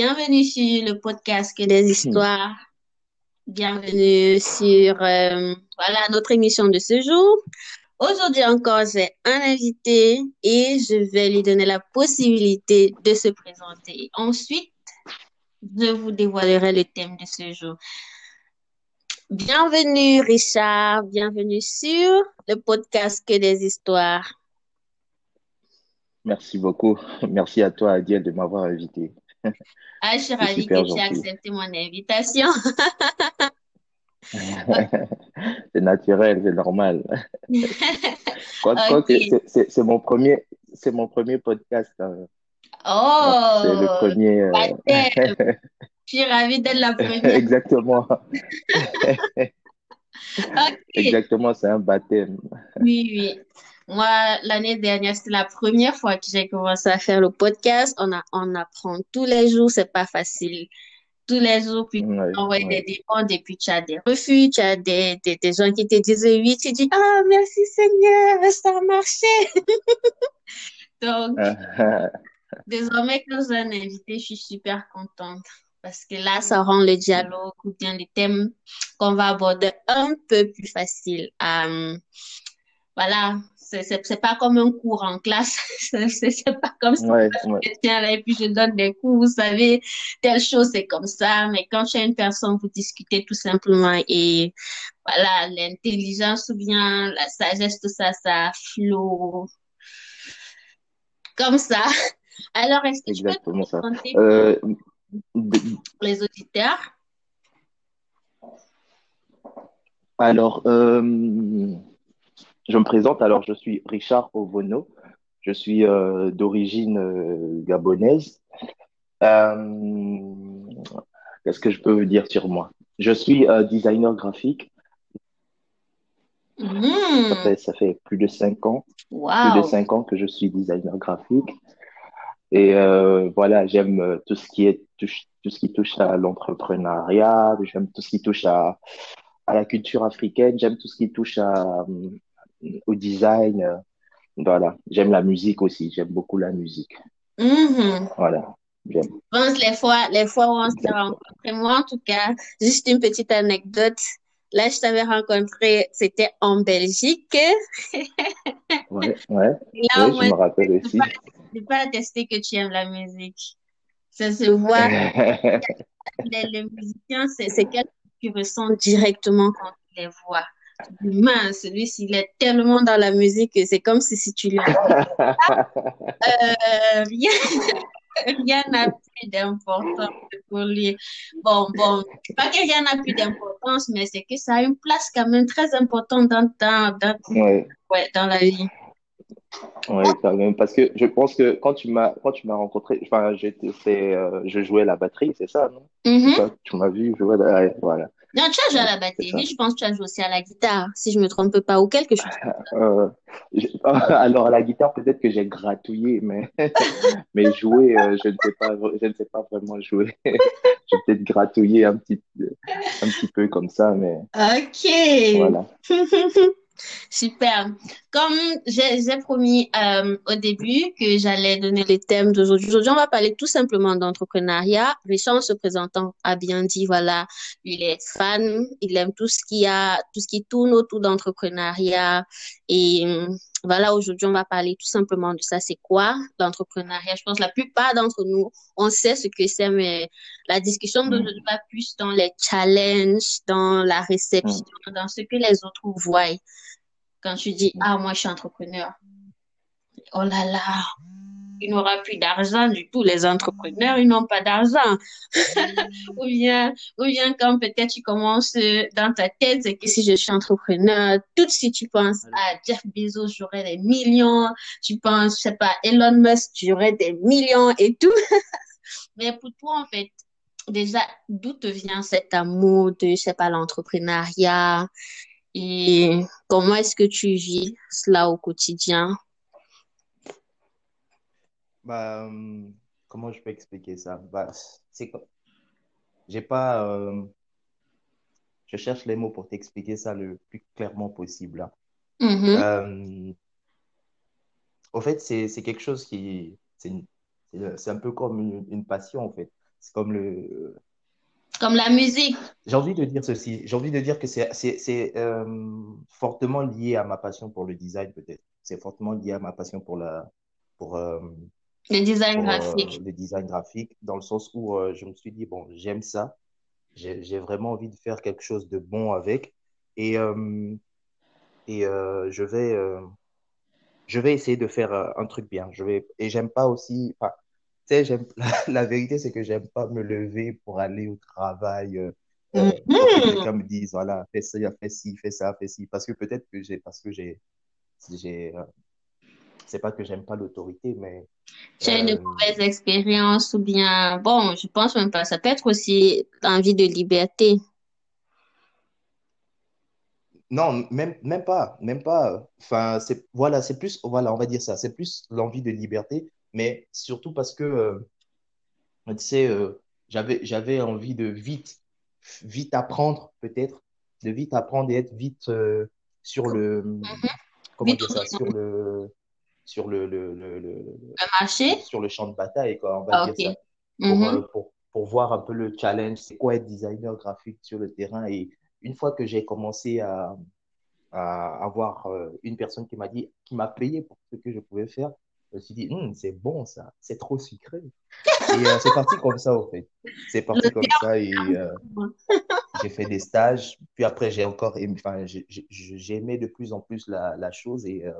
Bienvenue sur le podcast Que des histoires. Bienvenue sur euh, voilà notre émission de ce jour. Aujourd'hui encore, j'ai un invité et je vais lui donner la possibilité de se présenter. Ensuite, je vous dévoilerai le thème de ce jour. Bienvenue Richard, bienvenue sur le podcast Que des histoires. Merci beaucoup. Merci à toi, Adiel, de m'avoir invité. Ah, je suis ravie que tu aies accepté mon invitation. c'est naturel, c'est normal. c'est mon premier, c'est mon premier podcast. Hein. Oh, c'est le premier. Euh, je suis ravie d'être la première. Exactement. Exactement, c'est un baptême. Oui, oui. Moi, l'année dernière, c'était la première fois que j'ai commencé à faire le podcast. On, a, on apprend tous les jours, c'est pas facile. Tous les jours, puis tu envoies des demandes, et puis tu as des refus, tu as des, des, des, gens qui te disent oui, tu dis Ah, merci Seigneur, ça a marché. Donc, désormais, quand j'ai un invité, je suis super contente parce que là, ça rend le dialogue ou bien les thèmes qu'on va aborder un peu plus facile. Euh, voilà, c'est pas comme un cours en classe. c'est pas comme ça. Ouais, je tiens là et puis je donne des cours, vous savez, telle chose, c'est comme ça. Mais quand as une personne, vous discutez tout simplement et voilà, l'intelligence ou bien la sagesse, tout ça, ça flot comme ça. Alors, est-ce que Exactement tu peux te présenter euh, pour les auditeurs? Alors, euh, je me présente, alors je suis Richard Ovono, je suis euh, d'origine euh, gabonaise. Euh, qu'est-ce que je peux vous dire sur moi? Je suis designer graphique. Mmh. Ça, fait, plus de cinq ans. Wow. Plus de cinq ans que je suis designer graphique. Et voilà, j'aime tout ce qui est tout, tout ce qui touche à l'entrepreneuriat, j'aime tout ce qui touche à, à la culture africaine, j'aime tout ce qui touche à, au design. Euh, voilà, j'aime la musique aussi, j'aime beaucoup la musique. Mm-hmm. Voilà, j'aime. Je pense les fois, les fois où on s'est rencontrés, moi en tout cas, juste une petite anecdote. Là, je t'avais rencontré, c'était en Belgique. ouais, ouais. Là, je me rappelle aussi. Je peux pas attester que tu aimes la musique. Ça se voit. les, musiciens, c'est quelqu'un que tu ressens directement quand tu les vois mince, lui, s'il est tellement dans la musique, c'est comme si, si tu lui euh, rien, rien n'a plus d'importance pour lui. Bon, bon, pas que rien n'a plus d'importance, mais c'est que ça a une place quand même très importante dans, dans, dans, ouais. dans la vie. Oui, quand même, parce que je pense que quand tu m'as quand tu m'as rencontré, enfin, j'étais, euh, je jouais la batterie, c'est ça, non? Mm-hmm. Tu m'as vu jouer, la... voilà. Non, tu as joué à la batterie, je pense que tu as joué aussi à la guitare, si je me trompe pas, ou quelque chose. Euh, alors, à la guitare, peut-être que j'ai gratouillé, mais, mais jouer, euh, je, ne sais pas, je ne sais pas vraiment jouer. j'ai peut-être gratouillé un petit, un petit peu comme ça, mais. Ok. Voilà. Super. Comme j'ai promis euh, au début que j'allais donner les thèmes d'aujourd'hui. Aujourd'hui, on va parler tout simplement d'entrepreneuriat. Richard, se présentant, a bien dit, voilà, il est fan, il aime tout ce qui a, tout ce qui tourne autour d'entrepreneuriat. Et voilà, aujourd'hui, on va parler tout simplement de ça. C'est quoi l'entrepreneuriat? Je pense que la plupart d'entre nous, on sait ce que c'est, mais la discussion mm. d'aujourd'hui va plus dans les challenges, dans la réception, mm. dans ce que les autres voient. Quand tu dis, ah, moi, je suis entrepreneur. Oh là là, il n'aura plus d'argent du tout. Les entrepreneurs, ils n'ont pas d'argent. ou bien, ou bien quand peut-être tu commences dans ta tête, c'est que si je suis entrepreneur, tout de suite tu penses à Jeff Bezos, j'aurai des millions. Tu penses, je sais pas, Elon Musk, j'aurai des millions et tout. Mais pour toi, en fait, déjà, d'où te vient cet amour de, je sais pas, l'entrepreneuriat? Et comment est-ce que tu vis cela au quotidien? Bah, euh, comment je peux expliquer ça? Bah, c'est j'ai pas, euh, je cherche les mots pour t'expliquer ça le plus clairement possible. Hein. Euh, au fait, c'est, quelque chose qui, c'est, c'est un peu comme une, une passion, en fait. c'est comme le. Comme la musique. J'ai envie de dire ceci. J'ai envie de dire que c'est c'est euh, fortement lié à ma passion pour le design, peut-être. C'est fortement lié à ma passion pour la pour euh, le design euh, graphique. le design graphique, dans le sens où je me suis dit, bon, j'aime ça. J'ai vraiment envie de faire quelque chose de bon avec. Et, et je vais je vais essayer de faire euh, un truc bien. Je vais, et j'aime pas aussi, enfin, tu sais, j'aime, la, vérité, c'est que j'aime pas me lever pour aller au travail, euh, euh, pour que Mhm. quelqu'un me dise, voilà, fais ça, fais ci, fais ça, fais ci. Parce que peut-être que j'ai, parce que j'ai, j'ai, euh, c'est pas que j'aime pas l'autorité, mais, Tu as une euh, mauvaise expérience ou bien, bon, je pense même pas. Ça peut être aussi l'envie de liberté. non, même, même pas, même pas. Enfin, c'est, voilà, c'est plus, voilà, on va dire ça, c'est plus l'envie de liberté, mais surtout parce que, euh, tu sais, euh, j'avais, j'avais envie de vite, vite apprendre, peut-être, de vite apprendre et être vite euh, sur le, comment Vite dire ça, sur le, sur le, le, le, le- marché? sur le champ de bataille, quoi, on va Ah, dire ça, pour, euh, Mhm. pour, pour voir un peu le challenge, c'est quoi être designer graphique sur le terrain. Et une fois que j'ai commencé à, à avoir euh, une personne qui m'a dit, qui m'a payé pour ce que je pouvais faire, je me suis dit, Hum, c'est bon ça, c'est trop sucré. Et euh, c'est parti comme ça, au fait. C'est parti comme ça et euh, j'ai fait des stages. Puis après, j'ai encore aimé, enfin, j'ai aimé de plus en plus la, la chose et euh,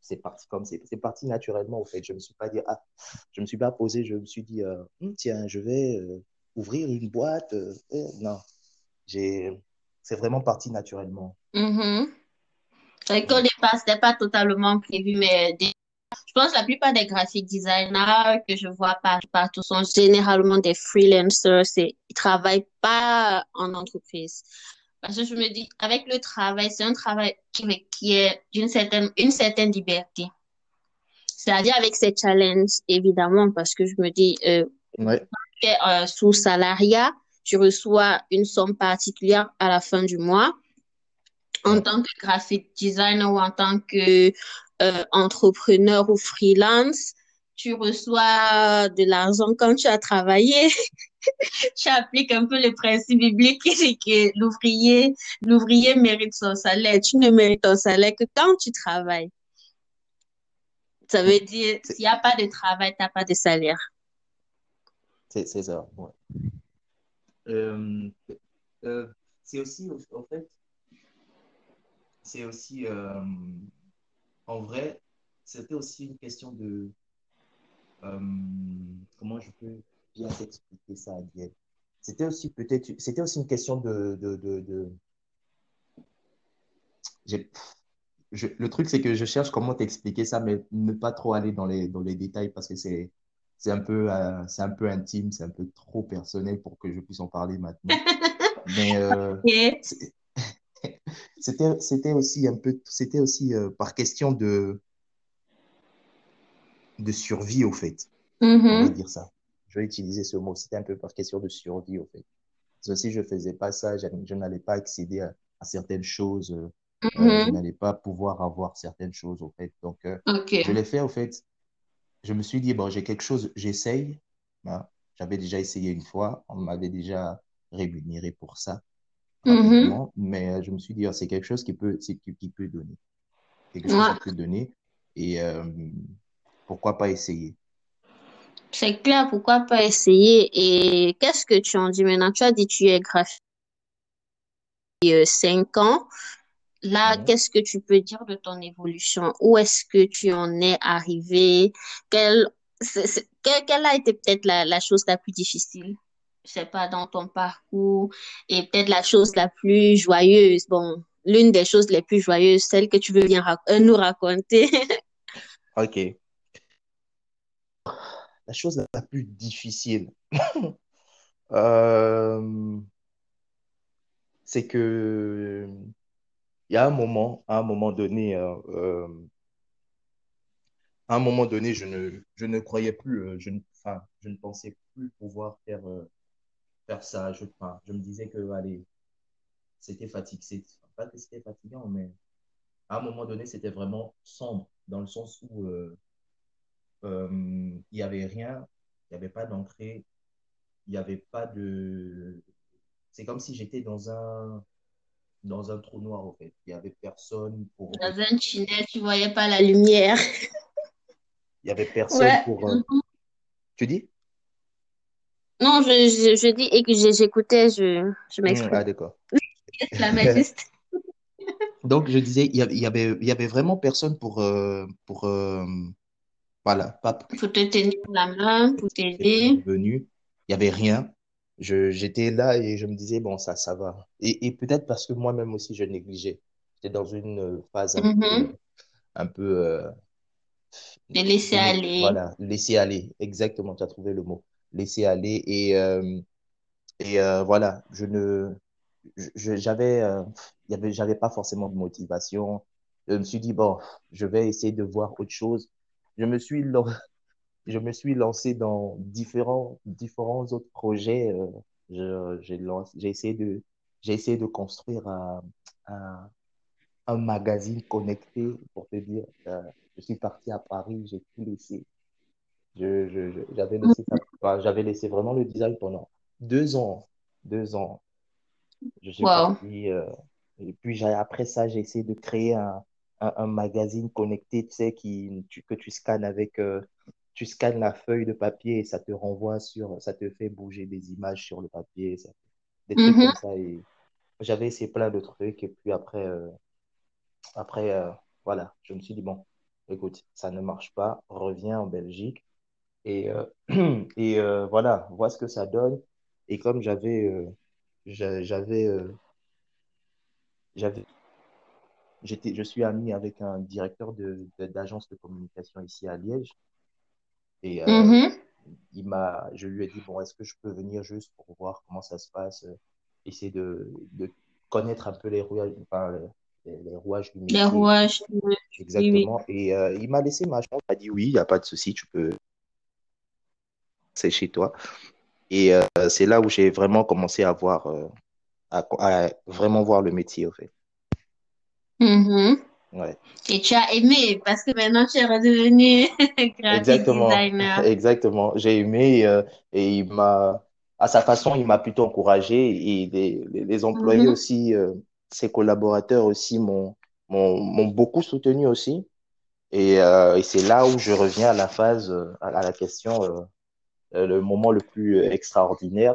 c'est parti comme c'est c'est parti naturellement, au fait. Je me suis pas dit, ah, je me suis pas posé, je me suis dit, euh, Hum, tiens, je vais euh, ouvrir une boîte. euh, non, j'ai, c'est vraiment parti naturellement. C'est vrai qu'au Ouais. départ, c'était pas totalement prévu, mais des- je pense que la plupart des graphic designers que je vois par- partout sont généralement des freelancers. C'est, ils travaillent pas en entreprise. Parce que je me dis, avec le travail, c'est un travail qui requiert d'une certaine, une certaine liberté. C'est-à-dire avec ces challenges, évidemment, parce que je me dis, euh, Ouais. tu es, euh, sous salariat, tu reçois une somme particulière à la fin du mois. En tant que graphic designer ou en tant que euh, entrepreneur ou freelance, tu reçois de l'argent quand tu as travaillé. Tu appliques un peu le principe biblique qui dit que l'ouvrier, l'ouvrier mérite son salaire. Tu ne mérites ton salaire que quand tu travailles. Ça veut dire, s'il n'y a pas de travail, tu n'as pas de salaire. c'est- c'est ça. Ouais. Euh, euh, c'est aussi, en fait, c'est aussi, euh, en vrai, c'était aussi une question de, euh, comment je peux bien t'expliquer ça, Adiel? C'était aussi peut-être, c'était aussi une question de, de, de, de- j'ai- je- le truc, c'est que je cherche comment t'expliquer ça, mais ne pas trop aller dans les, dans les détails parce que c'est, c'est un peu, euh, c'est un peu intime, c'est un peu trop personnel pour que je puisse en parler maintenant. Mais euh, c'était, c'était aussi un peu, c'était aussi euh, par question de, de survie, au fait. On va Mhm. dire ça. Je vais utiliser ce mot. C'était un peu par question de survie, au fait. Parce que si je faisais pas ça, je, je n'allais pas accéder à, à certaines choses. euh, euh, je Mhm. n'allais pas pouvoir avoir certaines choses, au fait. Donc, euh, je l'ai fait, au fait. Je me suis dit, bon, j'ai quelque chose, j'essaye. hein. J'avais déjà essayé une fois. On m'avait déjà rémunéré pour ça, Mhm. rapidement. Mais je me suis dit, ah, c'est quelque chose qui peut, qui, peut donner. Quelque chose qui peut donner. Et euh, pourquoi pas essayer? C'est clair, pourquoi pas essayer? Et qu'est-ce que tu en dis maintenant? Tu as dit que tu es graphiste depuis 5 ans. Là, qu'est-ce que tu peux dire de ton évolution? Où est-ce que tu en es arrivé? Quelle, c'est- c'est- quelle, quelle a été peut-être la, la chose la plus difficile? Je sais pas, dans ton parcours et peut-être la chose la plus joyeuse. Bon, l'une des choses les plus joyeuses, celle que tu veux bien rac- euh, nous raconter. Ok. La chose la plus difficile, euh, c'est que il y a un moment, à un moment donné, euh, euh, à un moment donné, je ne, je ne croyais plus, euh, je ne, enfin, je ne pensais plus pouvoir faire, faire ça. Je, enfin, je me disais que, allez, c'était fatigué, pas que c'était fatigant, mais à un moment donné, c'était vraiment sombre, dans le sens où il y avait rien, il n'y avait pas d'entrée, il n'y avait pas de. C'est comme si j'étais dans un, dans un trou noir, en fait. Il n'y avait personne pour. Dans un tunnel, tu ne voyais pas la lumière. Il n'y avait personne Ouais. pour. euh. Tu dis? Non, je, je, je dis et que j'écoutais, je, je Hmm, m'exprime. ah, d'accord. La majesté. Donc, je disais, il y avait, il y avait, il y avait vraiment personne pour. euh, pour euh, voilà, pas Pour te tenir la main, pour t'aider. venu, il n'y avait rien. J'étais là et je me disais, bon, ça, ça va. Et, et peut-être parce que moi-même aussi, je négligeais. J'étais dans une euh, phase un peu, Mhm. un peu euh, De laisser né- aller. voilà, laisser aller. Exactement, tu as trouvé le mot. Laisser aller. Et, euh, et euh, voilà, je ne, j'avais, euh, j'avais pas forcément de motivation. Je me suis dit, bon, je vais essayer de voir autre chose. Je me suis, je me suis lancé dans différents, différents autres projets. euh, je, j'ai essayé de, j'ai essayé de construire un, un, un magazine connecté, pour te dire. Euh, je suis parti à Paris, j'ai tout laissé. Je, je, je- j'avais laissé enfin, j'avais laissé vraiment le design pendant deux ans. Deux ans. Je suis Wow. parti. euh, et puis après ça, j'ai essayé de créer un, un, un magazine connecté, tu sais, qui, tu- que tu scannes avec. euh, tu scannes la feuille de papier et ça te renvoie sur. Ça te fait bouger des images sur le papier, ça- des trucs Mhm. comme ça. Et j'avais essayé plein de trucs. Et puis après, euh, après euh, voilà, je me suis dit, bon, écoute, ça ne marche pas. Reviens en Belgique. Et, et voilà, vois ce que ça donne. Et comme j'avais. j'a- j'avais. j'avais J'étais, je suis ami avec un directeur de, d'agence de communication ici à Liège et euh, Mhm. il m'a, je lui ai dit, bon, est-ce que je peux venir juste pour voir comment ça se passe, euh, essayer de, de connaître un peu les rouages, enfin, les, les rouages du Les métier tout. rouages. Oui. Exactement. Et euh, il m'a laissé ma chance, il m'a dit, oui, il n'y a pas de souci, tu peux, c'est chez toi. Et c'est là où j'ai vraiment commencé à voir, à, à vraiment voir le métier, en fait. Mhm. Ouais. Et tu as aimé parce que maintenant tu es redevenu Exactement, designer. exactement. J'ai aimé euh, et il m'a, à sa façon, il m'a plutôt encouragé et les, les, les employés Mhm. aussi, euh, ses collaborateurs aussi m'ont, m'ont, m'ont beaucoup soutenu aussi. Et, euh, et c'est là où je reviens à la phase, euh, à la question, euh, euh, le moment le plus extraordinaire,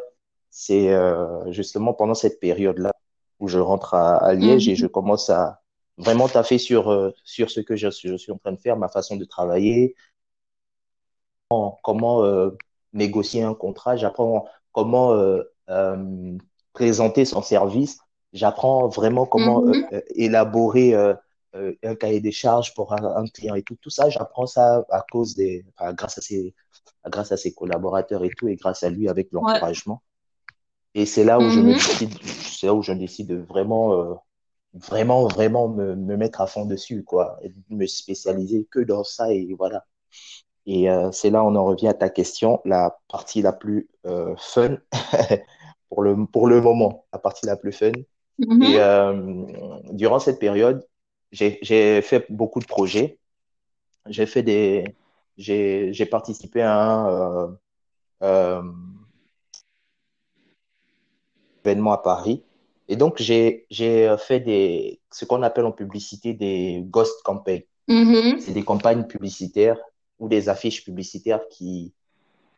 c'est euh, justement pendant cette période-là où je rentre à, à Liège et je Mhm. commence à vraiment taffer sur, euh, sur ce que je, je suis en train de faire, ma façon de travailler comment, comment, euh, négocier un contrat, j'apprends comment euh, euh, présenter son service, j'apprends vraiment comment Mhm. euh, élaborer euh, euh, un cahier des charges pour un, client et tout. Tout ça, j'apprends ça à cause des, enfin, grâce à ses, grâce à ses collaborateurs et tout, et grâce à lui avec Ouais. l'encouragement. Et c'est là où je me Mhm. décide, c'est là où je décide de vraiment, euh, vraiment, vraiment me, me mettre à fond dessus, quoi, et me spécialiser que dans ça et voilà. Et euh, c'est là on en revient à ta question, la partie la plus euh, fun pour le, pour le moment, la partie la plus fun. Et Mhm. euh, durant cette période, j'ai, j'ai fait beaucoup de projets. J'ai fait des, j'ai, j'ai participé à un euh, euh, événement à Paris. Et donc, j'ai, j'ai fait des, ce qu'on appelle en publicité des ghost campaigns. Mhm. C'est des campagnes publicitaires ou des affiches publicitaires qui,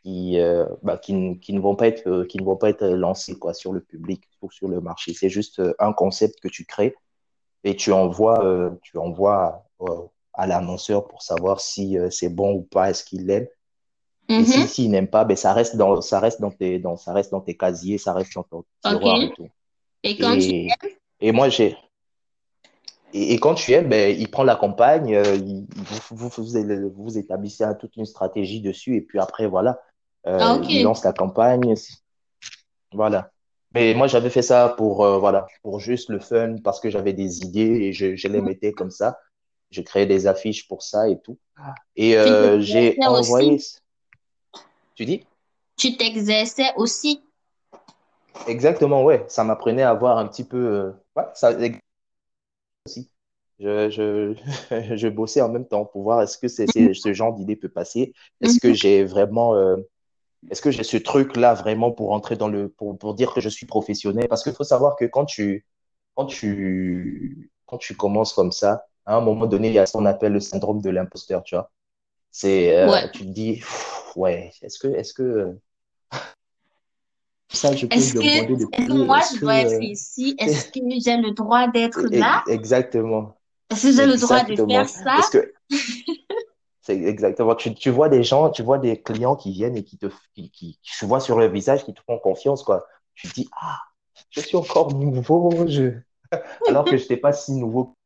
qui, euh, bah, qui, ne- qui ne vont pas être, euh, qui ne vont pas être lancées quoi, sur le public ou sur le marché. C'est juste euh, un concept que tu crées et tu envoies, euh, tu envoies euh, à l'annonceur pour savoir si euh, c'est bon ou pas, est-ce qu'il l'aime. Et si, Mhm. s'il n'aime pas, ben, ça reste dans, ça reste dans tes, dans, ça reste dans tes casiers, ça reste dans ton tiroir et tout. Et quand tu Et, et moi, j'ai, et, et quand tu aimes, ben, il prend la campagne, euh, il- vous, vous, vous, vous établissez toute une stratégie dessus, et puis après, voilà, Ah, euh, ok. il lance la campagne, voilà. Mais moi, j'avais fait ça pour, euh, voilà, pour juste le fun, parce que j'avais des idées et je, je les mettais comme ça. Je créais des affiches pour ça et tout. Et j'ai envoyé, aussi. tu dis? Tu t'exerçais aussi. Exactement, ouais. Ça m'apprenait à voir un petit peu, euh, ouais, ça aussi. Je, je, je bossais en même temps pour voir est-ce que c'est, c'est- ce genre d'idée peut passer. Est-ce que j'ai vraiment, euh, est-ce que j'ai ce truc-là vraiment pour entrer dans le, pour, pour dire que je suis professionnel? Parce qu'il faut savoir que quand tu, quand tu, quand tu commences comme ça, à un moment donné, il y a ce qu'on appelle le syndrome de l'imposteur, tu vois. C'est, euh, tu te dis, pff, ouais, est-ce que, est-ce que, ça, je peux Est-ce que, est-ce moi, est-ce je que, dois être euh, ici? Est-ce que j'ai le droit d'être là? exactement, Est-ce que j'ai le droit de faire ça? Est-ce que, c'est exactement, tu, tu vois des gens, tu vois des clients qui viennent et qui te, qui, qui, tu vois sur leur visage qui te font confiance, quoi. Tu te dis, ah, je suis encore nouveau, je, alors que je n'étais pas si nouveau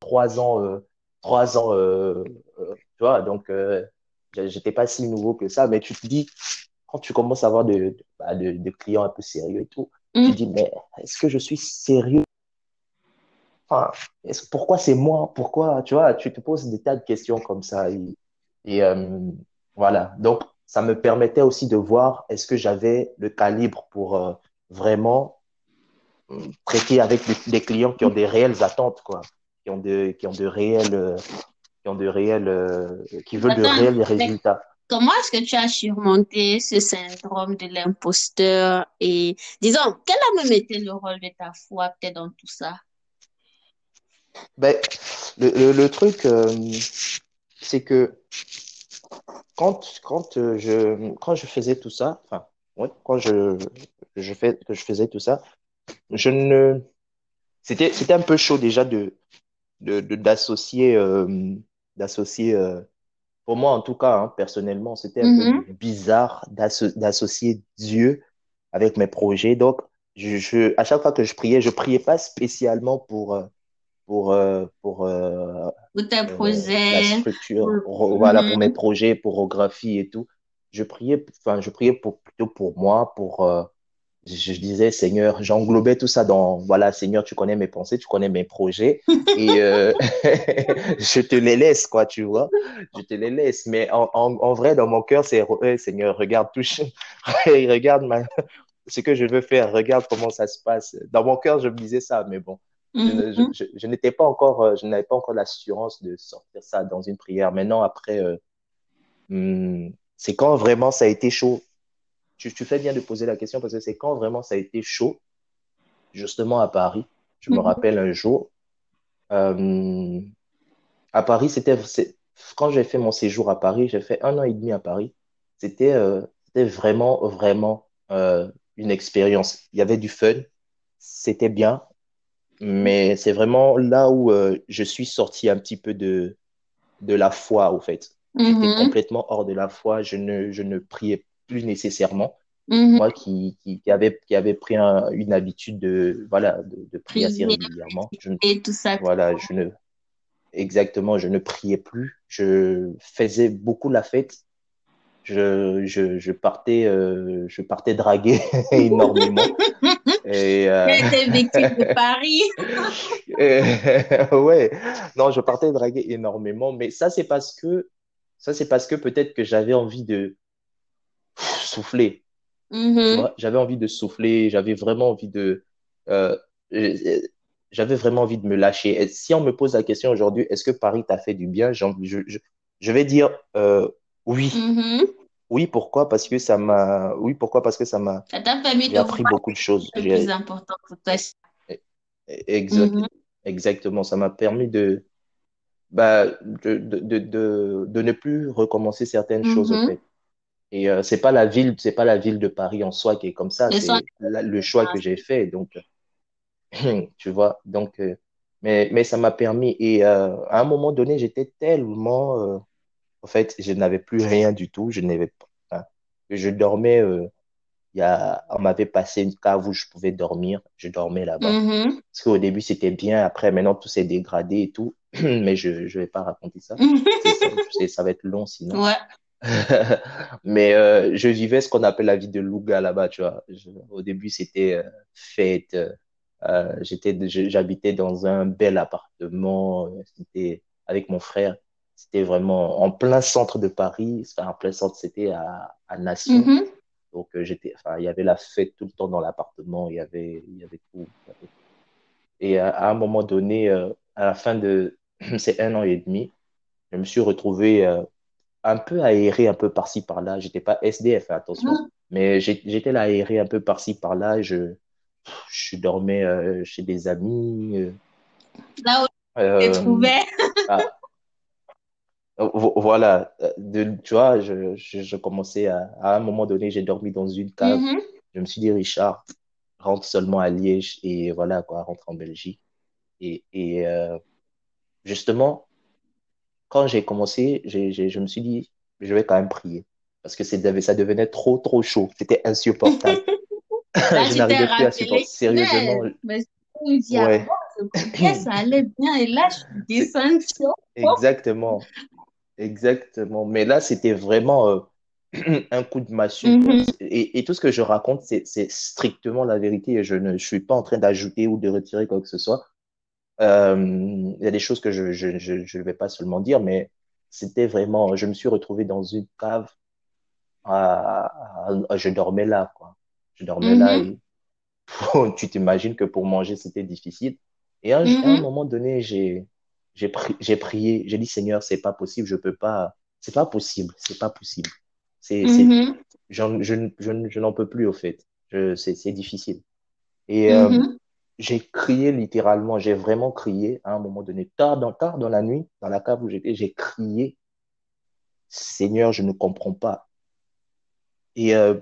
trois ans, euh, trois ans, euh, euh, tu vois, donc euh, j'étais pas si nouveau que ça, mais tu te dis, quand tu commences à avoir de, de, bah, de- de clients un peu sérieux et tout, tu Mm. te dis, mais est-ce que je suis sérieux? Enfin, pourquoi c'est moi? Pourquoi, tu vois, tu te poses des tas de questions comme ça. Et, et, euh, voilà, donc ça me permettait aussi de voir est-ce que j'avais le calibre pour euh, vraiment euh, traiter avec des, clients qui ont des réelles attentes, quoi, qui ont de, qui ont de réels, qui ont de réels, euh, qui veulent de réels résultats. Comment est-ce que tu as surmonté ce syndrome de l'imposteur et, disons, quel a même été le rôle de ta foi peut-être dans tout ça? Ben, le, le, truc, euh, c'est que quand, quand, euh, je, quand je faisais tout ça, enfin, ouais, quand je, je fais, que je faisais tout ça, je ne, c'était, un peu chaud déjà de, de, d'associer, euh, d'associer, pour moi en tout cas, hein, personnellement, c'était un peu Mhm. bizarre d'asso- d'associer Dieu avec mes projets. Donc, je, je, à chaque fois que je priais, je priais pas spécialement pour, euh, pour, euh, pour, euh, Pour tes euh, la projets. structure, pour- voilà, pour mes Mhm. projets, pour Rographie et tout. Je priais, enfin, je priais pour, plutôt pour moi, pour, euh, je, disais, Seigneur, j'englobais tout ça dans, voilà, Seigneur, tu connais mes pensées, tu connais mes projets, et euh, je te les laisse, quoi, tu vois, je te les laisse. Mais en, en, en vrai, dans mon cœur, c'est, Ouais, Seigneur, regarde, touche, regarde ma, ce que je veux faire, regarde comment ça se passe. Dans mon cœur, je me disais ça, mais bon, je, ne- je, je, je n'étais pas encore, euh, je n'avais pas encore l'assurance de sortir ça dans une prière. Maintenant, après, euh, hum, c'est quand vraiment ça a été chaud. Tu, tu fais bien de poser la question parce que c'est quand vraiment ça a été chaud, justement à Paris. Je me Mhm. rappelle un jour, euh, à Paris, c'était, quand j'ai fait mon séjour à Paris, j'ai fait un an et demi à Paris. C'était, euh, vraiment, vraiment euh, une expérience. Il y avait du fun, c'était bien, mais c'est vraiment là où euh, je suis sorti un petit peu de, de la foi, au fait. J'étais Mhm. complètement hors de la foi. Je ne, je ne priais plus nécessairement. Mhm. Moi qui, qui, qui avait, qui avait pris un- une habitude de, voilà, de, de prier assez régulièrement, je et tout ça. voilà, je ne, exactement, je ne priais plus. Je faisais beaucoup la fête. Je, je, je partais, euh, je partais draguer énormément. Et, euh, victime de Paris. et- ouais, non, je partais draguer énormément, mais ça, c'est parce que, ça, c'est parce que peut-être que j'avais envie de souffler. Mhm. vois, j'avais envie de souffler, j'avais vraiment envie de, euh, j'avais vraiment envie de me lâcher. Et si on me pose la question aujourd'hui, est-ce que Paris t'a fait du bien? J'en- Je, je, je vais dire euh, oui. Mhm. Oui, pourquoi? Parce que ça m'a, oui, pourquoi? Parce que ça m'a, Ça t'a permis j'ai de appris beaucoup de choses. le J'ai, plus important pour toi. exact, Mhm. exactement, ça m'a permis de, bah, de, de, de, de, de ne plus recommencer certaines choses, fait. Et euh, c'est pas la ville, c'est pas la ville de Paris en soi qui est comme ça, c'est le choix que j'ai fait. Donc, tu vois, donc, euh, mais, mais ça m'a permis. Et euh, à un moment donné, j'étais tellement, euh, en fait, je n'avais plus rien du tout. Je n'avais enfin, je dormais. euh, y a, on m'avait passé une cave où je pouvais dormir. Je dormais là-bas. Mhm. Parce qu'au début, c'était bien. Après, maintenant, tout s'est dégradé et tout. Mais je, je vais pas raconter ça. Ça, ça va être long sinon. Ouais. Mais euh, je vivais ce qu'on appelle la vie de Louga là-bas, tu vois. Je- au début, c'était euh, fête. Euh, j'étais, j'habitais dans un bel appartement. C'était avec mon frère. C'était vraiment en plein centre de Paris. Enfin, en plein centre, c'était à, à Nation. Mhm. Donc, j'étais, enfin, il y avait la fête tout le temps dans l'appartement. Il y avait, il y avait tout. Et à, à un moment donné, à la fin de ces un an et demi, je me suis retrouvé un peu aéré un peu par-ci par-là. J'étais pas SDF, attention, Mhm. mais j'étais là aéré un peu par-ci par-là. Je, je dormais euh, chez des amis. euh, Là où tu euh, trouvais. ah, vo- voilà, de, tu vois, je, je, je commençais à, à un moment donné, j'ai dormi dans une cave. Mhm. Je me suis dit, Richard, rentre seulement à Liège et voilà quoi, rentre en Belgique. Et, et euh, justement, quand j'ai commencé, je me suis dit, je vais quand même prier. Parce que ça devenait trop, trop chaud. C'était insupportable. Là, Je n'arrivais plus à supporter. Sérieusement, mais, je ouais, avant, je croyais que ça allait bien, et là, je suis descendue. exactement. Exactement. Mais là, c'était vraiment euh, un coup de massue. Mhm. Et, et tout ce que je raconte, c'est, c'est strictement la vérité et je ne je suis pas en train d'ajouter ou de retirer quoi que ce soit. Euh, il y a des choses que je je, je, je ne vais pas seulement dire, mais c'était vraiment, je me suis retrouvé dans une cave, à, à- je dormais là, quoi. Je dormais là Mhm. et tu t'imagines que pour manger, c'était difficile. Et à un, à un Mhm. moment donné, j'ai, j'ai pri- j'ai prié, j'ai dit, Seigneur, c'est pas possible, je peux pas, c'est pas possible, c'est pas possible. C'est, c'est, Mhm. j'en- je, je, n- je n'en peux plus, au fait. Je, c'est, c'est difficile. Et euh, Mhm. J'ai crié littéralement, j'ai vraiment crié à un moment donné, tard dans, tard dans la nuit, dans la cave où j'étais, j'ai crié, Seigneur, je ne comprends pas. Et euh,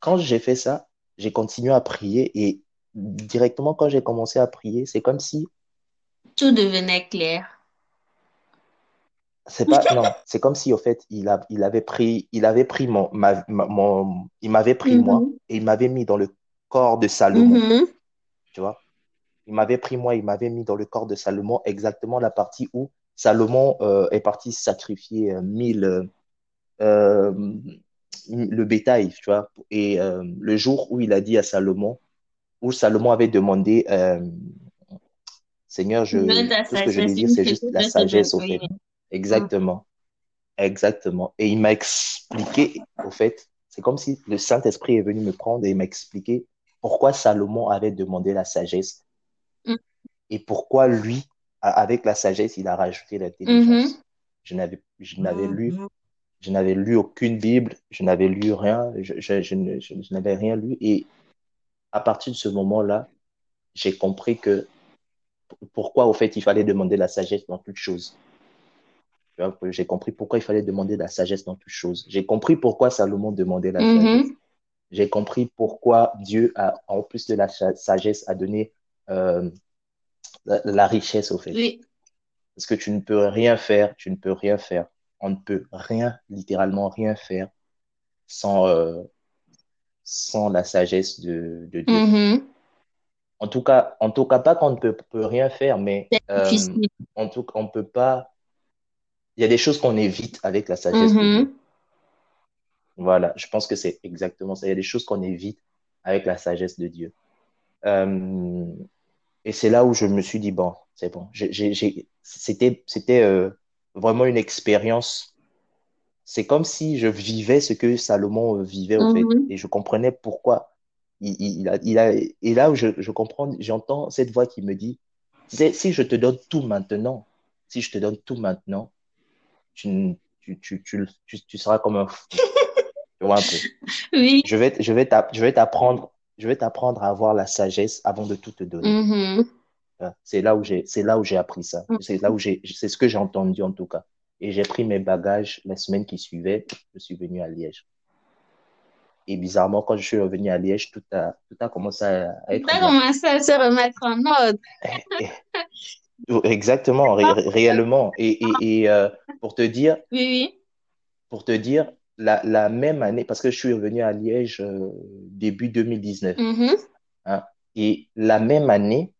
quand j'ai fait ça, j'ai continué à prier et directement quand j'ai commencé à prier, c'est comme si Tout devenait clair. C'est pas, non, c'est comme si, au fait, il a, il avait pris, il avait pris mon, ma- ma- mon, il m'avait pris moi Mhm. et il m'avait mis dans le corps de Salomon, Mhm. Tu vois. Il m'avait pris moi, il m'avait mis dans le corps de Salomon, exactement la partie où Salomon euh, est parti sacrifier euh, mille, euh, le bétail, tu vois. Et le jour où il a dit à Salomon, où Salomon avait demandé, Seigneur, je, tout ce que je désire, c'est juste la sagesse, au fait. Exactement. Exactement. Et il m'a expliqué, au fait, c'est comme si le Saint-Esprit est venu me prendre et il m'a expliqué pourquoi Salomon avait demandé la sagesse Mhm. et pourquoi lui, avec la sagesse, il a rajouté l'intelligence. Je n'avais, je n'avais lu, je n'avais lu aucune Bible, je n'avais lu rien, je, je, je, ne- je- je n'avais rien lu. Et à partir de ce moment-là, j'ai compris que pourquoi, au fait, il fallait demander la sagesse dans toute chose. J'ai compris pourquoi il fallait demander la sagesse dans toute chose. J'ai compris pourquoi Salomon demandait la sagesse. J'ai compris pourquoi Dieu a, en plus de la sagesse, a donné euh, la, la richesse, au fait. Oui. Parce que tu ne peux rien faire, tu ne peux rien faire. On ne peut rien, littéralement rien faire sans, euh, sans la sagesse de, de Dieu. Mhm. En tout cas, en tout cas, pas qu'on ne peut, peut rien faire, mais euh, en tout cas, on peut pas. Il y a des choses qu'on évite avec la sagesse de Dieu. Voilà, je pense que c'est exactement ça. Il y a des choses qu'on évite avec la sagesse de Dieu. Euh, et c'est là où je me suis dit, bon, c'est bon. C'était, c'était euh, vraiment une expérience. C'est comme si je vivais ce que Salomon euh, vivait, au fait. Mhm. Et je comprenais pourquoi. Il, il, a, il a, et là où je, je comprends, j'entends cette voix qui me dit, si je te donne tout maintenant, si je te donne tout maintenant, tu, n- tu, tu, tu, tu, tu seras comme un fou. Tu vois un peu. Oui. Je vais, je vais t'apprendre, je vais t'apprendre à avoir la sagesse avant de tout te donner. Mhm. Hein, C'est là où j'ai, c'est là où j'ai appris ça. C'est là où j'ai, c'est ce que j'ai entendu en tout cas. Et j'ai pris mes bagages la semaine qui suivait. Je suis venu à Liège. Et bizarrement, quand je suis revenu à Liège, tout a, tout a commencé à, à être T'as bien. commencé à se remettre en ordre. Exactement, ré- ré- réellement. Et, et, et euh, pour te dire, Oui, oui. pour te dire, la, la même année, parce que je suis revenu à Liège euh, début 2019. Mhm. hein, et la même année,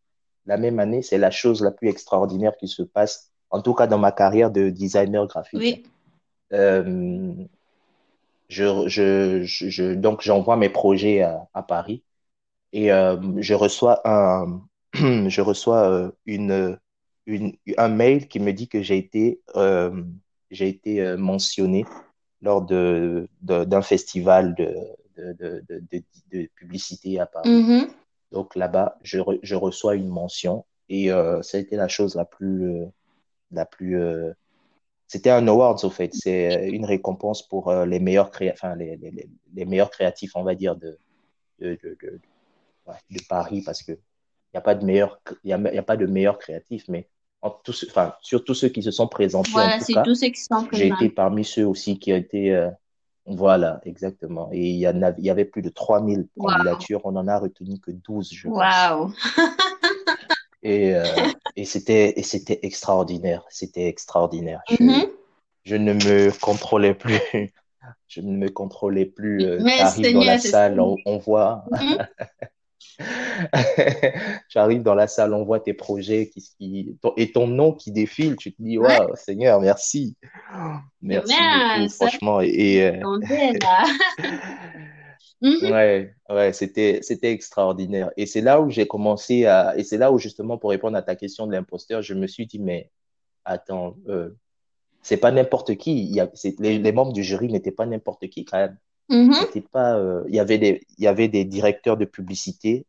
la même année, c'est la chose la plus extraordinaire qui se passe, en tout cas dans ma carrière de designer graphique. Oui. Euh, je, je, donc j'envoie mes projets à, à Paris et euh, je reçois un, je reçois une, une, un mail qui me dit que j'ai été, j'ai été mentionné lors de, de- d'un festival de, de, publicité à Paris. Mhm. Donc là-bas, je, re- je reçois une mention et euh, ça a été la chose la plus, euh, la plus, euh, c'était un award, au fait. C'est une récompense pour les meilleurs, cré... enfin, les, les, les, meilleurs créatifs, on va dire, de, de, de, Paris, parce que il n'y a pas de meilleur, il y a, y a pas de meilleurs créatifs, mais en tous, enfin, sur tous ceux qui se sont présentés, voilà, cas, tous ceux qui sont j'ai été parmi ceux aussi qui ont été, euh, voilà, exactement. Et il y, en avait, il y avait plus de 3000 wow. candidatures, on en a retenu que 12, je Waouh! et, euh, et c'était, extraordinaire, c'était extraordinaire. Je, Mhm. je ne me contrôlais plus, je ne me contrôlais plus. Euh, T'arrives dans la c'est salle, on, on voit, Mhm. J'arrive dans la salle, on voit tes projets qui, qui- ton- et ton nom qui défile. Tu te dis, Ouais. waouh, Seigneur, merci. Merci beaucoup, franchement. Et, euh. Mhm. ouais, ouais, c'était, c'était extraordinaire. Et c'est là où j'ai commencé à, et c'est là où justement, pour répondre à ta question de l'imposteur, je me suis dit, mais attends, euh, c'est pas n'importe qui. Il y a, c'est, les, les membres du jury n'étaient pas n'importe qui quand même. Mhm. C'était pas, euh, il y avait des, il y avait des directeurs de publicité,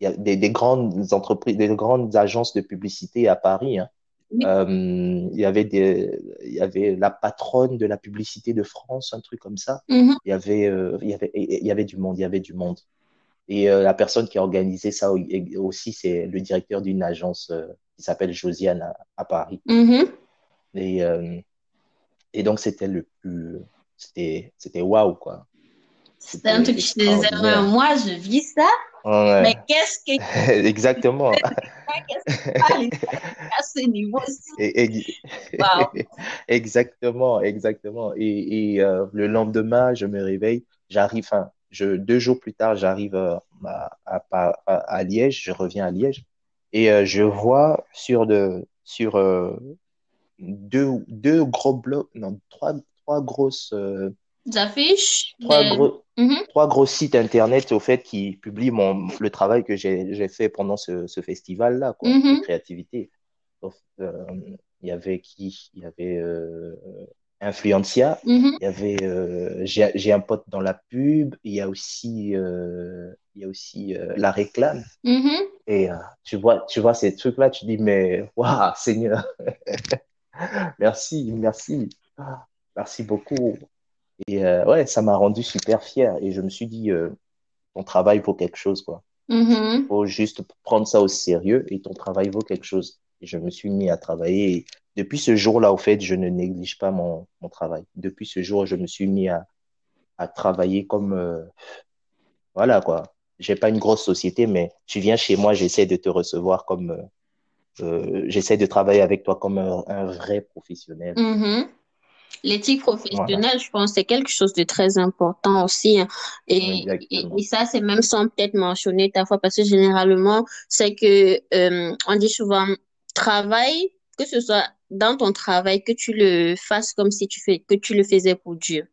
il y a des, des grandes entreprises, des grandes agences de publicité à Paris. Hein. Oui. Euh, il y avait des, il y avait la patronne de la publicité de France, un truc comme ça. Mhm. Il y avait, euh, il y avait, il y avait du monde, il y avait du monde. Et la personne qui a organisé ça au- aussi, c'est le directeur d'une agence qui s'appelle Josiane à, à Paris. Mhm. Et, et donc, c'était le plus, c'était, c'était waouh, quoi. C'était un truc je te disais, moi je vis ça, Ouais. mais qu'est-ce que Exactement. qu'est-ce à ce niveau-ci? Wow. Exactement, exactement. Et, et euh, le lendemain, je me réveille, j'arrive, je, deux jours plus tard, j'arrive euh, à, à, à, à Liège, je reviens à Liège, et euh, je vois sur, de, sur euh, deux, deux gros blocs, non, trois, trois grosses, euh, affiches, trois gros, Mhm. trois gros sites internet au fait qui publient mon, le travail que j'ai fait pendant ce, ce festival-là, quoi, Mhm. de créativité. Euh, il y avait qui? Il y avait euh, Influencia, Mhm. il y avait j'ai j'ai un pote dans la pub, il y a aussi il y a aussi euh, la réclame. Et euh, tu vois tu vois ces trucs-là, tu dis mais waouh Seigneur, merci merci merci beaucoup. Et euh, ouais, ça m'a rendu super fier. Et je me suis dit, euh, ton travail vaut quelque chose, quoi. Mhm. Faut juste prendre ça au sérieux et ton travail vaut quelque chose. Et je me suis mis à travailler. Et depuis ce jour-là, au fait, je ne néglige pas mon, mon travail. Depuis ce jour, je me suis mis à, à travailler comme, euh, voilà, quoi. J'ai pas une grosse société, mais tu viens chez moi, j'essaie de te recevoir comme, j'essaie de travailler avec toi comme un, un vrai professionnel. Mhm. L'éthique professionnelle, je pense, c'est quelque chose de très important aussi. hein. Et, et, ça, c'est même sans peut-être mentionner ta fois, parce que généralement, c'est que euh, on dit souvent travail, que ce soit dans ton travail, que tu le fasses comme si tu fais, que tu le faisais pour Dieu.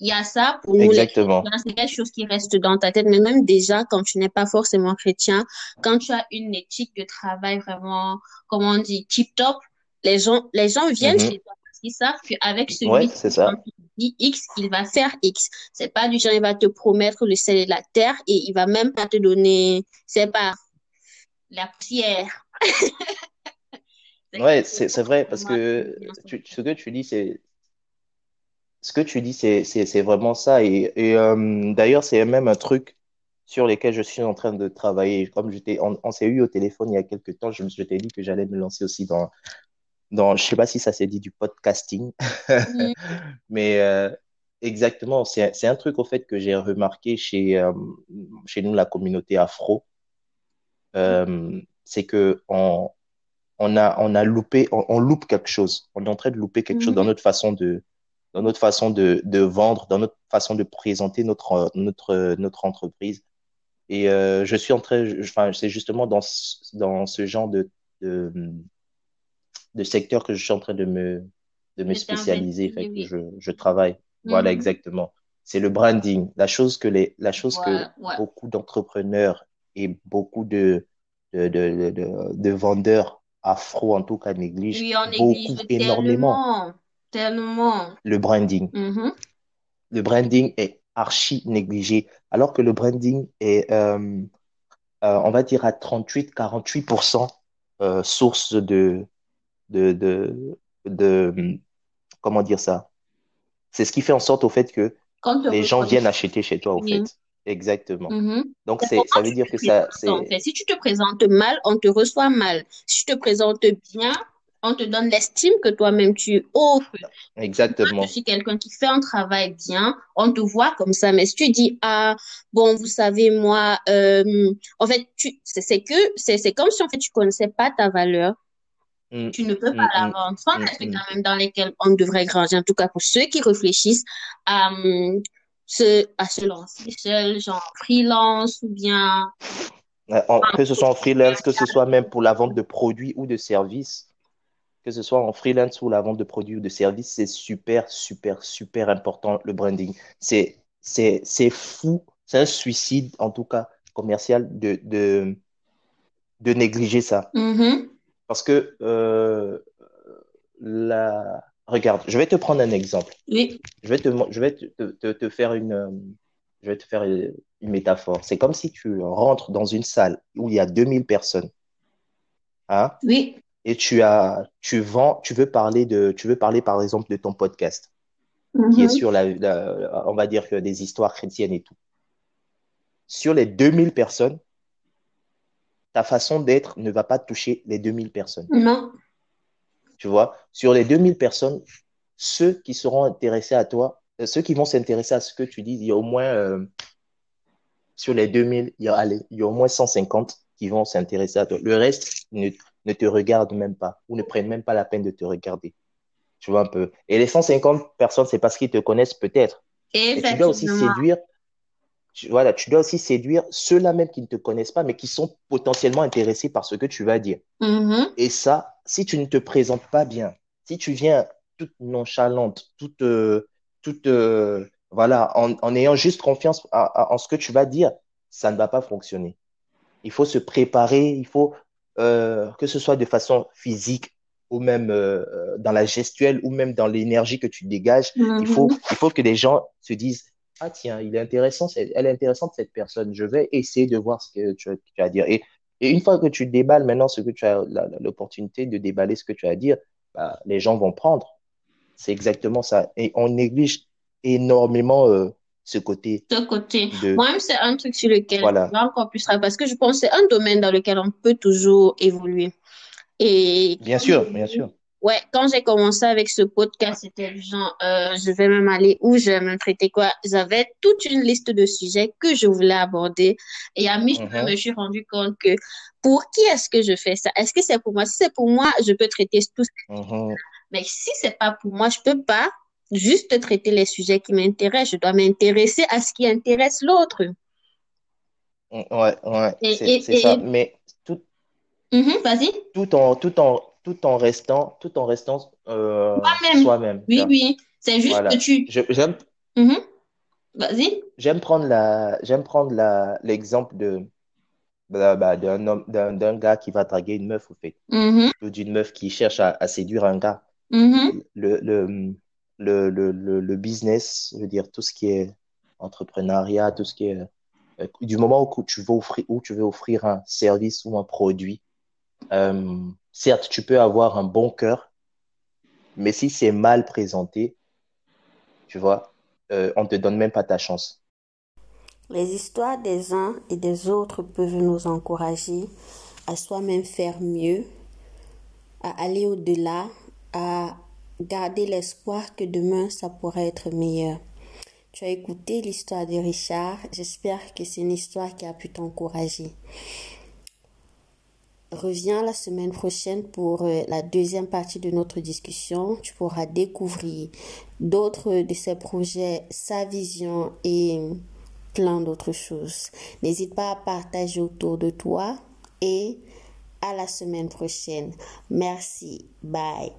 Il y a ça pour nous, Exactement. c'est quelque chose qui reste dans ta tête, mais même déjà, quand tu n'es pas forcément chrétien, quand tu as une éthique de travail vraiment, comment on dit, tip-top, les gens, les gens viennent Mhm. chez toi qu'ils savent qu'avec celui Ouais, qui ça. dit X, il va faire X. C'est pas du genre, il va te promettre le ciel et la terre et il va même pas te donner, c'est pas la. C'est Ouais, c'est vrai parce que tu, ce que tu dis, c'est ce que tu dis, c'est c'est c'est vraiment ça. Et, et euh, d'ailleurs, c'est même un truc sur lequel je suis en train de travailler. Comme j'étais, on, on s'est eu au téléphone il y a quelques temps, je je t'ai dit que j'allais me lancer aussi dans dans, je sais pas si ça s'est dit du podcasting, Mhm. mais euh, exactement, c'est c'est un truc au fait que j'ai remarqué chez euh, chez nous la communauté afro, euh, c'est que on on a, on a loupé, on, on loupe quelque chose. On est en train de louper quelque chose dans Mhm. notre façon de, dans notre façon de, de vendre, dans notre façon de présenter notre, notre, notre entreprise. Et euh, je suis en train, enfin, c'est justement dans dans ce genre de, de, de secteur que je suis en train de me, de me spécialiser. que je, je travaille. Voilà, Mhm. exactement. C'est le branding, la chose que les, la chose que Ouais, beaucoup d'entrepreneurs et beaucoup de, de, de, de, de- de vendeurs afro, en tout cas, négligent Oui, on beaucoup, néglige énormément tellement, tellement. le branding. Mhm. Le branding est archi négligé, alors que le branding est, euh, euh, on va dire, à 38-48% euh, source de, de, de, de, comment dire ça? C'est ce qui fait en sorte au fait que les gens viennent acheter chez toi, au fait. Exactement. Mhm. Donc, c'est, ça veut dire que ça, c'est... Si tu te présentes mal, on te reçoit mal. Si tu te présentes bien, on te donne l'estime que toi-même tu offres. Exactement. Si tu quelqu'un qui fait un travail bien, on te voit comme ça. Mais si tu dis, ah, bon, vous savez, moi, euh, en fait, tu, c'est, que, c'est, c'est comme si en fait tu connaissais pas ta valeur. Mm. Tu ne peux pas mm, la mm, vendre. Sans c'est quand même dans lesquels on devrait granger, en tout cas pour ceux qui réfléchissent à, se, à se lancer seul, genre freelance ou bien. que ce soit en freelance, que ce soit même pour la vente de produits ou de services que ce soit en freelance ou la vente de produits ou de services, c'est super, super, super important le branding. C'est, fou, c'est un suicide en tout cas commercial de, de, de négliger ça. Mm-hmm. Parce que euh, la... regarde, je vais te prendre un exemple. Oui. Je vais te, je vais te, te, te faire une, je vais te faire une métaphore. C'est comme si tu rentres dans une salle où il y a 2000 personnes. Hein? Oui et tu as, tu vends, tu veux parler de, tu veux parler par exemple de ton podcast qui est mhm. sur la, on va dire que des histoires chrétiennes et tout. Sur les 2000 personnes, ta façon d'être ne va pas toucher les 2000 personnes. Non. Tu vois, sur les 2000 personnes, ceux qui seront intéressés à toi, euh, ceux qui vont s'intéresser à ce que tu dis, il y a au moins, euh, sur les 2000, il y, a, allez, il y a au moins 150 qui vont s'intéresser à toi. Le reste ne, ne te regardent même pas ou ne prennent même pas la peine de te regarder. Tu vois un peu. Et les 150 personnes, c'est parce qu'ils te connaissent peut-être. Et tu dois aussi séduire, tu, voilà, tu dois aussi séduire ceux-là même qui ne te connaissent pas, mais qui sont potentiellement intéressés par ce que tu vas dire. Mm-hmm. Et ça, si tu ne te présentes pas bien, si tu viens toute nonchalante, toute, euh, toute euh, voilà, en, ayant juste confiance en ce que tu vas dire, ça ne va pas fonctionner. Il faut se préparer, il faut euh, que ce soit de façon physique ou même dans la gestuelle ou même dans l'énergie que tu dégages, il, faut, mhm. il faut que les gens se disent Ah, tiens, il est intéressant, elle est intéressante cette personne, je vais essayer de voir ce que tu, as à dire. Et, et, une fois que tu déballes maintenant ce que tu as l'opportunité de déballer ce que tu as à dire, bah, les gens vont prendre. C'est exactement ça. Et on néglige énormément ce côté. Ce côté. Moi-même, c'est un truc sur lequel voilà. je vais encore plus travailler parce que je pense que c'est un domaine dans lequel on peut toujours évoluer. Et bien sûr, bien sûr. Ouais, quand j'ai commencé avec ce podcast, c'était genre, euh, je vais même aller où, je vais me traiter quoi. J'avais toute une liste de sujets que je voulais aborder. Et à mi je me suis rendu compte que pour qui est-ce que je fais ça? Est-ce que c'est pour moi? Si c'est pour moi, je peux traiter tout ça. Mhm. Mais si c'est pas pour moi, je peux pas juste traiter les sujets qui m'intéressent. Je dois m'intéresser à ce qui intéresse l'autre. Ouais, ouais, c'est ça. Mais tout, mm-hmm, vas-y. Tout en, tout en, tout en restant, tout en restant euh, soi-même. oui, oui. C'est juste que tu. J'aime. Mm-hmm. Vas-y. J'aime prendre la, j'aime prendre la, l'exemple de, bah, bah, d'un homme, d'un, gars qui va draguer une meuf au fait, ou d'une meuf qui cherche à, à séduire un gars. Le, le, le, le, le, business, je veux dire, tout ce qui est entrepreneuriat, tout ce qui est. Euh, du moment où tu veux offrir, où tu veux offrir un service ou un produit, euh, certes, tu peux avoir un bon cœur, mais si c'est mal présenté, tu vois, euh, on ne te donne même pas ta chance. Les histoires des uns et des autres peuvent nous encourager à soi-même faire mieux, à aller au-delà, à garder l'espoir que demain ça pourrait être meilleur. Tu as écouté l'histoire de Richard. J'espère que c'est une histoire qui a pu t'encourager. Reviens la semaine prochaine pour euh, la deuxième partie de notre discussion. Tu pourras découvrir d'autres de ses projets, sa vision et plein d'autres choses. N'hésite pas à partager autour de toi et à la semaine prochaine. Merci. Bye.